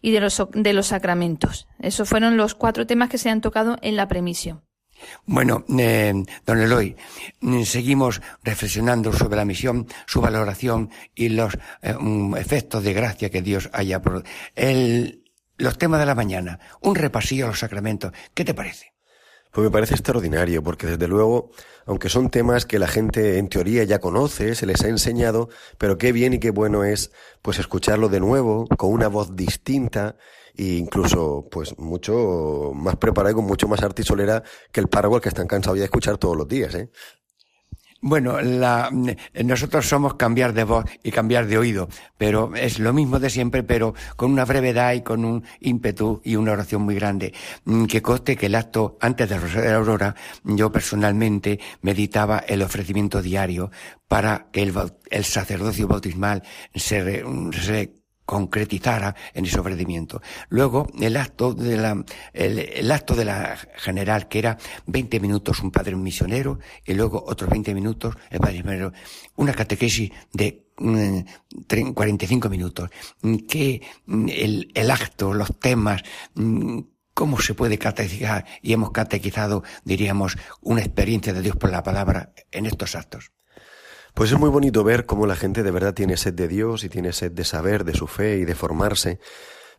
y de los, de los sacramentos. Esos fueron los cuatro temas que se han tocado en la premisión. Bueno, eh, don Eloy, mm, seguimos reflexionando sobre la misión, su valoración y los eh, um, efectos de gracia que Dios haya producido. Los temas de la mañana, un repasillo a los sacramentos, ¿qué te parece? Pues me parece extraordinario, porque desde luego, aunque son temas que la gente en teoría ya conoce, se les ha enseñado, pero qué bien y qué bueno es pues escucharlo de nuevo, con una voz distinta, e incluso pues mucho más preparado y con mucho más arte y solera que el párroco al que están cansados ya de escuchar todos los días, ¿eh? Bueno, la, nosotros somos cambiar de voz y cambiar de oído, pero es lo mismo de siempre, pero con una brevedad y con un ímpetu y una oración muy grande. Mm, que coste que el acto antes del Rosario de la Aurora, yo personalmente meditaba el ofrecimiento diario para que el, el sacerdocio bautismal se, se concretizara en ese ofrecimiento. Luego, el acto de la, el, el, acto de la general, que era 20 minutos un padre misionero, y luego otros 20 minutos el padre misionero, una catequesis de 45 minutos, que el, el acto, los temas, cómo se puede catequizar, y hemos catequizado, diríamos, una experiencia de Dios por la palabra en estos actos. Pues es muy bonito ver cómo la gente de verdad tiene sed de Dios y tiene sed de saber, de su fe y de formarse.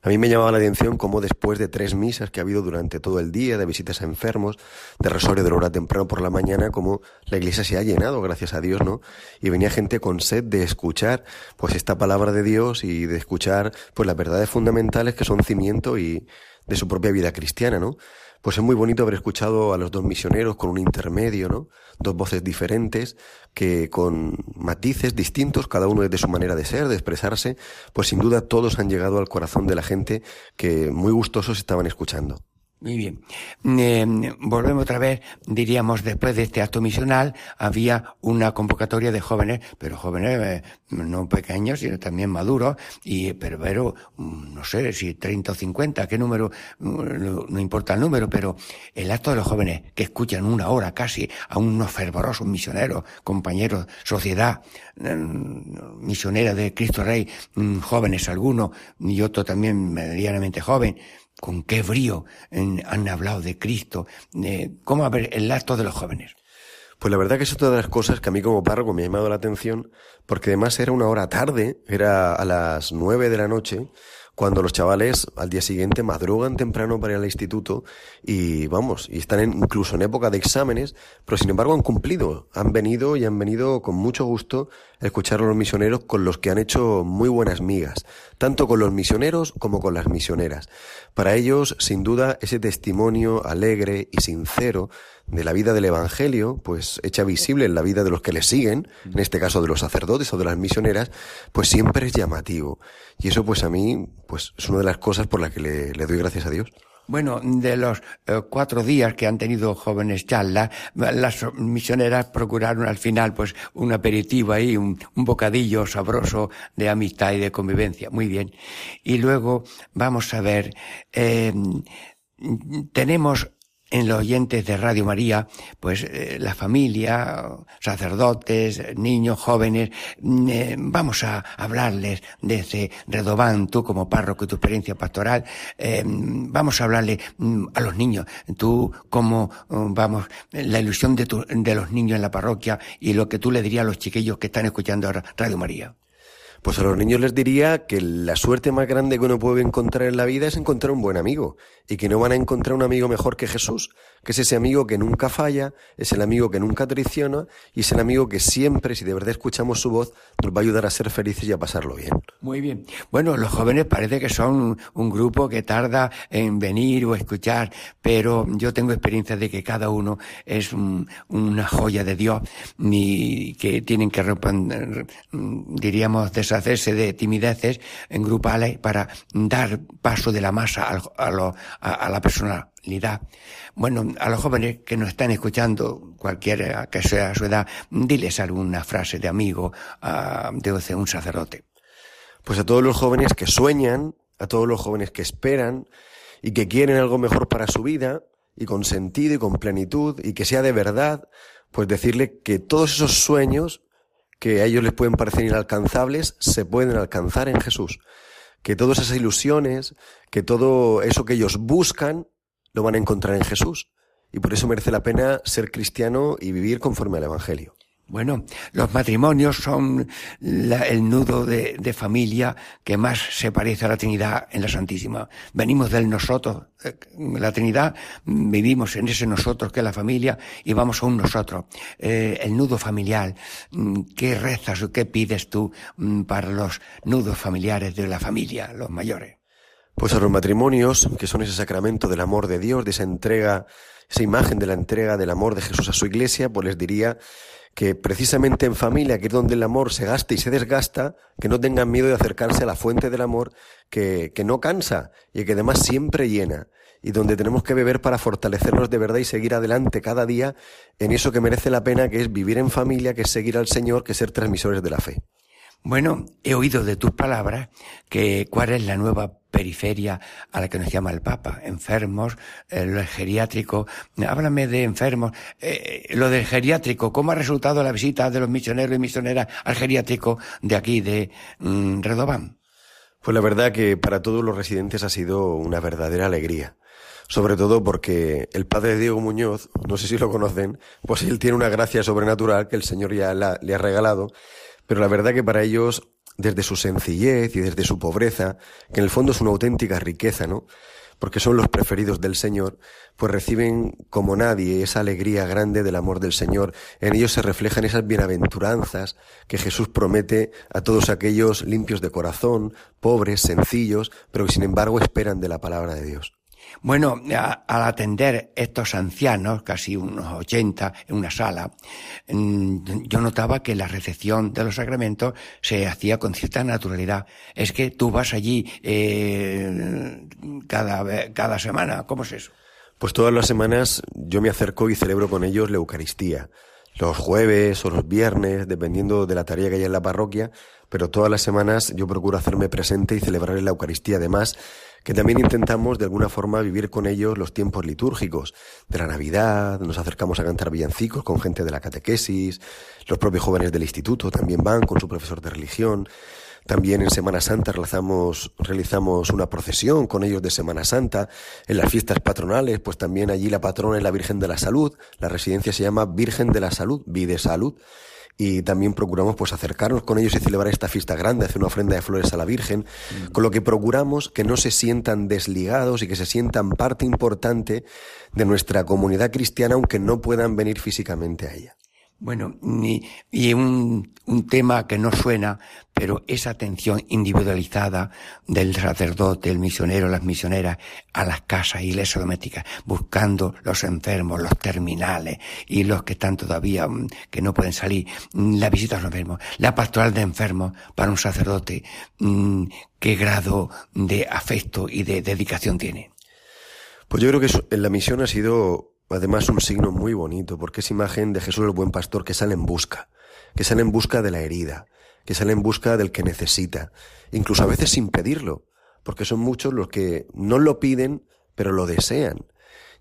A mí me llamaba la atención cómo después de tres misas que ha habido durante todo el día, de visitas a enfermos, de resorio de hora temprano por la mañana, como la iglesia se ha llenado, gracias a Dios, ¿no? Y venía gente con sed de escuchar, pues esta palabra de Dios y de escuchar, pues las verdades fundamentales que son cimiento y de su propia vida cristiana, ¿no? Pues es muy bonito haber escuchado a los dos misioneros con un intermedio, ¿no? Dos voces diferentes que con matices distintos, cada uno de su manera de ser, de expresarse, pues sin duda todos han llegado al corazón de la gente que muy gustosos estaban escuchando. Muy bien. Eh, volvemos otra vez, diríamos, después de este acto misional, había una convocatoria de jóvenes, pero jóvenes eh, no pequeños, sino también maduros, y, pero, mm, no sé si 30 o 50, qué número, mm, no, importa el número, pero el acto de los jóvenes que escuchan una hora casi a unos fervorosos misioneros, compañeros, sociedad mm, misionera de Cristo Rey, jóvenes algunos, y otro también medianamente joven, con qué brío han hablado de Cristo, cómo a ver el acto de los jóvenes. Pues la verdad que es otra de las cosas que a mí como párroco me ha llamado la atención, porque además era una hora tarde, era a las nueve de la noche, cuando los chavales al día siguiente madrugan temprano para ir al instituto y vamos, y están incluso en época de exámenes, pero sin embargo han cumplido, han venido y han venido con mucho gusto escuchar a los misioneros con los que han hecho muy buenas migas, tanto con los misioneros como con las misioneras. Para ellos, sin duda, ese testimonio alegre y sincero de la vida del Evangelio, pues hecha visible en la vida de los que le siguen, en este caso de los sacerdotes o de las misioneras, pues siempre es llamativo. Y eso pues a mí, pues es una de las cosas por las que le, le doy gracias a Dios. Bueno, de los eh, cuatro días que han tenido jóvenes charlas, las misioneras procuraron al final pues un aperitivo ahí, un, un bocadillo sabroso de amistad y de convivencia. Muy bien. Y luego vamos a ver, eh, tenemos en los oyentes de Radio María, pues eh, la familia, sacerdotes, niños, jóvenes, mm, eh, vamos a hablarles de ese Redobán, tú como párroco y tu experiencia pastoral, eh, vamos a hablarle mm, a los niños, tú como, mm, vamos, la ilusión de, de los niños en la parroquia y lo que tú le dirías a los chiquillos que están escuchando Radio María. Pues a los niños les diría que la suerte más grande que uno puede encontrar en la vida es encontrar un buen amigo y que no van a encontrar un amigo mejor que Jesús, que es ese amigo que nunca falla, es el amigo que nunca traiciona y es el amigo que siempre, si de verdad escuchamos su voz, nos va a ayudar a ser felices y a pasarlo bien. Muy bien. Bueno, los jóvenes parece que son un, grupo que tarda en venir o escuchar, pero yo tengo experiencia de que cada uno es un- una joya de Dios y que tienen que, diríamos, deshacerse de timideces en grupales para dar paso de la masa a, la personalidad. Bueno, a los jóvenes que nos están escuchando, cualquiera que sea su edad, diles alguna frase de amigo ah, de un sacerdote. Pues a todos los jóvenes que sueñan, a todos los jóvenes que esperan y que quieren algo mejor para su vida y con sentido y con plenitud y que sea de verdad, pues decirle que todos esos sueños que a ellos les pueden parecer inalcanzables se pueden alcanzar en Jesús. Que todas esas ilusiones, que todo eso que ellos buscan, lo van a encontrar en Jesús. Y por eso merece la pena ser cristiano y vivir conforme al Evangelio. Bueno, los matrimonios son la- el nudo de, familia que más se parece a la Trinidad en la Santísima. Venimos del nosotros, eh, la Trinidad, vivimos en ese nosotros que es la familia y vamos a un nosotros. Eh, el nudo familiar, mm, ¿qué rezas o qué pides tú mm, para los nudos familiares de la familia, los mayores? Pues a los matrimonios, que son ese sacramento del amor de Dios, de esa entrega, esa imagen de la entrega del amor de Jesús a su iglesia, pues les diría que precisamente en familia, que es donde el amor se gasta y se desgasta, que no tengan miedo de acercarse a la fuente del amor que, que no cansa y que además siempre llena y donde tenemos que beber para fortalecernos de verdad y seguir adelante cada día en eso que merece la pena, que es vivir en familia, que es seguir al Señor, que es ser transmisores de la fe. Bueno, he oído de tus palabras que cuál es la nueva periferia a la que nos llama el Papa. Enfermos, eh, lo geriátrico. Háblame de enfermos. Eh, lo del geriátrico, ¿cómo ha resultado la visita de los misioneros y misioneras al geriátrico de aquí, de mm, Redobán? Pues la verdad que para todos los residentes ha sido una verdadera alegría. Sobre todo porque el padre Diego Muñoz, no sé si lo conocen, pues él tiene una gracia sobrenatural que el Señor ya la- le ha regalado, pero la verdad que para ellos, desde su sencillez y desde su pobreza, que en el fondo es una auténtica riqueza, ¿no? Porque son los preferidos del Señor, pues reciben como nadie esa alegría grande del amor del Señor. En ellos se reflejan esas bienaventuranzas que Jesús promete a todos aquellos limpios de corazón, pobres, sencillos, pero que sin embargo esperan de la palabra de Dios. Bueno, a- al atender estos ancianos, casi unos 80 en una sala, mm, yo notaba que la recepción de los sacramentos se hacía con cierta naturalidad. Es que tú vas allí eh, cada, cada semana, ¿cómo es eso? Pues todas las semanas yo me acerco y celebro con ellos la Eucaristía. Los jueves o los viernes, dependiendo de la tarea que haya en la parroquia, pero todas las semanas yo procuro hacerme presente y celebrar la Eucaristía. Además, que también intentamos de alguna forma vivir con ellos los tiempos litúrgicos de la Navidad, nos acercamos a cantar villancicos con gente de la catequesis, los propios jóvenes del instituto también van con su profesor de religión. También en Semana Santa realizamos, una procesión con ellos de Semana Santa. En las fiestas patronales, pues también allí la patrona es la Virgen de la Salud. La residencia se llama Virgen de la Salud, Vide Salud. Y también procuramos pues acercarnos con ellos y celebrar esta fiesta grande, hacer una ofrenda de flores a la Virgen, con lo que procuramos que no se sientan desligados y que se sientan parte importante de nuestra comunidad cristiana, aunque no puedan venir físicamente a ella. Bueno, y un, un, tema que no suena, pero esa atención individualizada del sacerdote, el misionero, las misioneras, a las casas, iglesias domésticas, buscando los enfermos, los terminales y los que están todavía, mm, que no pueden salir, mm, la visita a los enfermos, la pastoral de enfermos para un sacerdote, mm, qué grado de afecto y de dedicación tiene. Pues yo creo que en la misión ha sido Además, un signo muy bonito, porque es imagen de Jesús el buen pastor que sale en busca, que sale en busca de la herida, que sale en busca del que necesita, incluso a veces sin pedirlo, porque son muchos los que no lo piden, pero lo desean.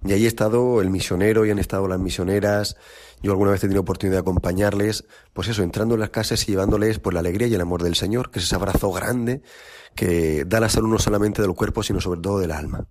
Y ahí ha estado el misionero y han estado las misioneras. Yo alguna vez he tenido oportunidad de acompañarles, pues eso, entrando en las casas y llevándoles pues la alegría y el amor del Señor, que es ese abrazo grande que da la salud no solamente del cuerpo, sino sobre todo del alma.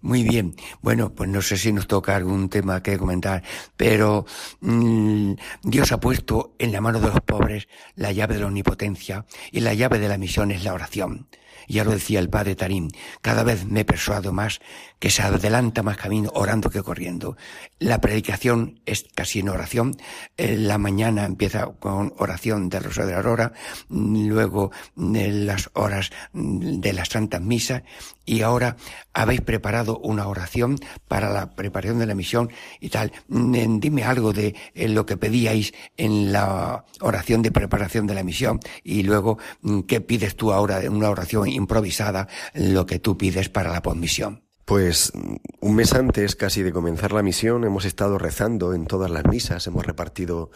Muy bien. Bueno, pues no sé si nos toca algún tema que comentar, pero mmm, Dios ha puesto en la mano de los pobres la llave de la omnipotencia y la llave de la misión es la oración. Ya lo decía el padre Tarín, cada vez me persuado más que se adelanta más camino orando que corriendo. La predicación es casi en oración. la mañana empieza con oración de Rosario de la Aurora, luego las horas de la Santa Misa y ahora habéis preparado una oración para la preparación de la misión y tal. Dime algo de lo que pedíais en la oración de preparación de la misión y luego qué pides tú ahora en una oración improvisada, lo que tú pides para la posmisión. Pues un mes antes casi de comenzar la misión hemos estado rezando en todas las misas, hemos repartido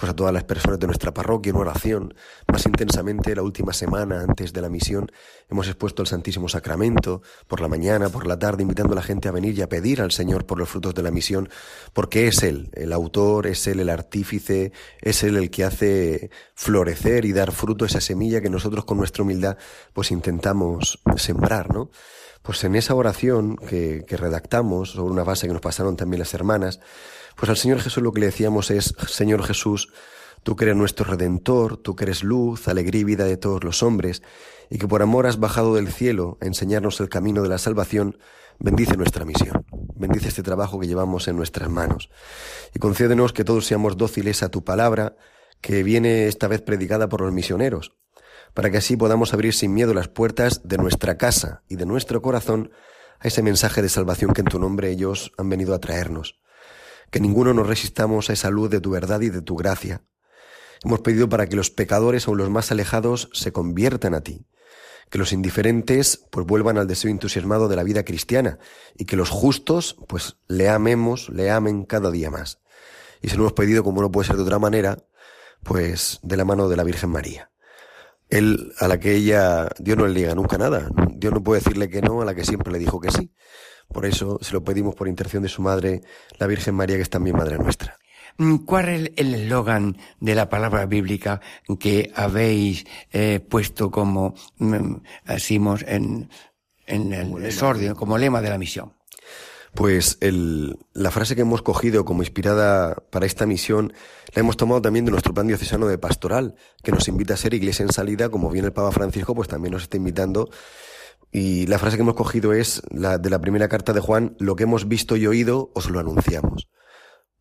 pues a todas las personas de nuestra parroquia en oración. Más intensamente la última semana antes de la misión hemos expuesto el Santísimo Sacramento por la mañana, por la tarde, invitando a la gente a venir y a pedir al Señor por los frutos de la misión, porque es Él, el autor, es Él el artífice, es Él el que hace florecer y dar fruto a esa semilla que nosotros con nuestra humildad pues intentamos sembrar, ¿no? Pues en esa oración que, que redactamos sobre una base que nos pasaron también las hermanas, pues al Señor Jesús lo que le decíamos es, Señor Jesús, tú que eres nuestro Redentor, tú que eres luz, alegría y vida de todos los hombres, y que por amor has bajado del cielo a enseñarnos el camino de la salvación, bendice nuestra misión, bendice este trabajo que llevamos en nuestras manos, y concédenos que todos seamos dóciles a tu palabra, que viene esta vez predicada por los misioneros, para que así podamos abrir sin miedo las puertas de nuestra casa y de nuestro corazón a ese mensaje de salvación que en tu nombre ellos han venido a traernos. Que ninguno nos resistamos a esa luz de tu verdad y de tu gracia. Hemos pedido para que los pecadores o los más alejados se conviertan a ti, que los indiferentes pues vuelvan al deseo entusiasmado de la vida cristiana y que los justos pues le amemos, le amen cada día más. Y se lo hemos pedido, como no puede ser de otra manera, pues de la mano de la Virgen María. Él, a la que ella, Dios no le diga nunca nada. Dios no puede decirle que no a la que siempre le dijo que sí. Por eso se lo pedimos por intención de su madre, la Virgen María, que es también madre nuestra. Mm, ¿Cuál es el eslogan de la palabra bíblica que habéis eh, puesto como, mm, decimos, en, en el exordio, como lema de la misión? Pues el, la frase que hemos cogido como inspirada para esta misión la hemos tomado también de nuestro plan diocesano de pastoral, que nos invita a ser iglesia en salida, como viene el Papa Francisco, pues también nos está invitando. Y la frase que hemos cogido es la de la primera carta de Juan, lo que hemos visto y oído os lo anunciamos.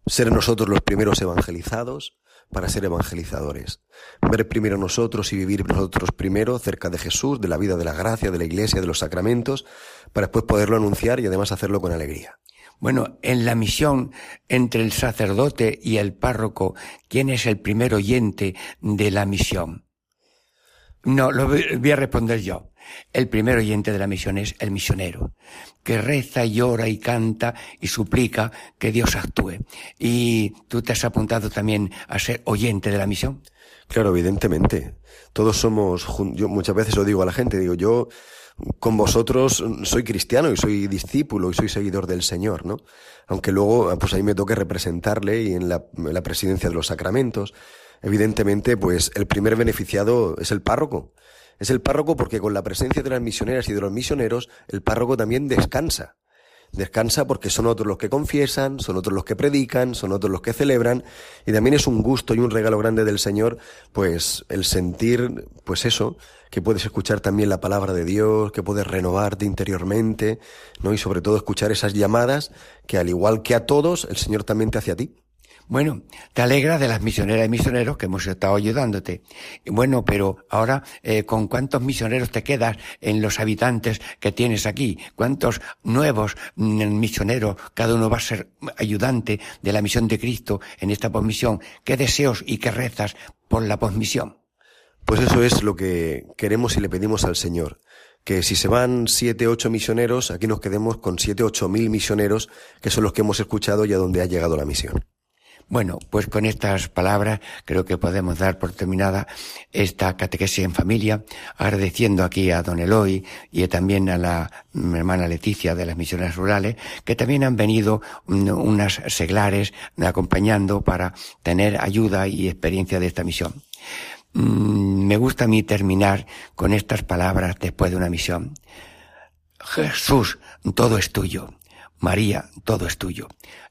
Ser nosotros los primeros evangelizados para ser evangelizadores. Ver primero nosotros y vivir nosotros primero cerca de Jesús, de la vida de la gracia, de la iglesia, de los sacramentos, para después poderlo anunciar y además hacerlo con alegría. Bueno, en la misión entre el sacerdote y el párroco, ¿quién es el primer oyente de la misión? No, lo voy a responder yo. El primer oyente de la misión es el misionero, que reza, llora y canta y suplica que Dios actúe. ¿Y tú te has apuntado también a ser oyente de la misión? Claro, evidentemente. Todos somos, yo muchas veces lo digo a la gente, digo, yo con vosotros soy cristiano y soy discípulo y soy seguidor del Señor, ¿no? Aunque luego, pues ahí me toque representarle y en la presidencia de los sacramentos, evidentemente, pues el primer beneficiado es el párroco. Es el párroco porque con la presencia de las misioneras y de los misioneros, el párroco también descansa. Descansa porque son otros los que confiesan, son otros los que predican, son otros los que celebran, y también es un gusto y un regalo grande del Señor, pues el sentir, pues eso, que puedes escuchar también la palabra de Dios, que puedes renovarte interiormente, ¿no? Y sobre todo escuchar esas llamadas que al igual que a todos, el Señor también te hace a ti. Bueno, te alegra de las misioneras y misioneros que hemos estado ayudándote. Bueno, pero ahora, eh, ¿con cuántos misioneros te quedas en los habitantes que tienes aquí? ¿Cuántos nuevos mm, misioneros? Cada uno va a ser ayudante de la misión de Cristo en esta posmisión. ¿Qué deseos y qué rezas por la posmisión? Pues eso es lo que queremos y le pedimos al Señor. Que si se van siete, ocho misioneros, aquí nos quedemos con siete, ocho mil misioneros, que son los que hemos escuchado y a donde ha llegado la misión. Bueno, pues con estas palabras creo que podemos dar por terminada esta catequesis en familia, agradeciendo aquí a don Eloy y también a la hermana Leticia de las misiones rurales, que también han venido unas seglares acompañando para tener ayuda y experiencia de esta misión. Mm, me gusta a mí terminar con estas palabras después de una misión. Jesús, todo es tuyo. María, todo es tuyo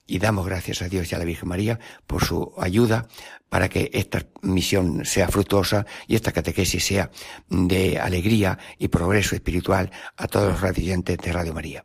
y damos gracias a Dios y a la Virgen María por su ayuda para que esta misión sea fructuosa y esta catequesis sea de alegría y progreso espiritual a todos los radiantes de Radio María.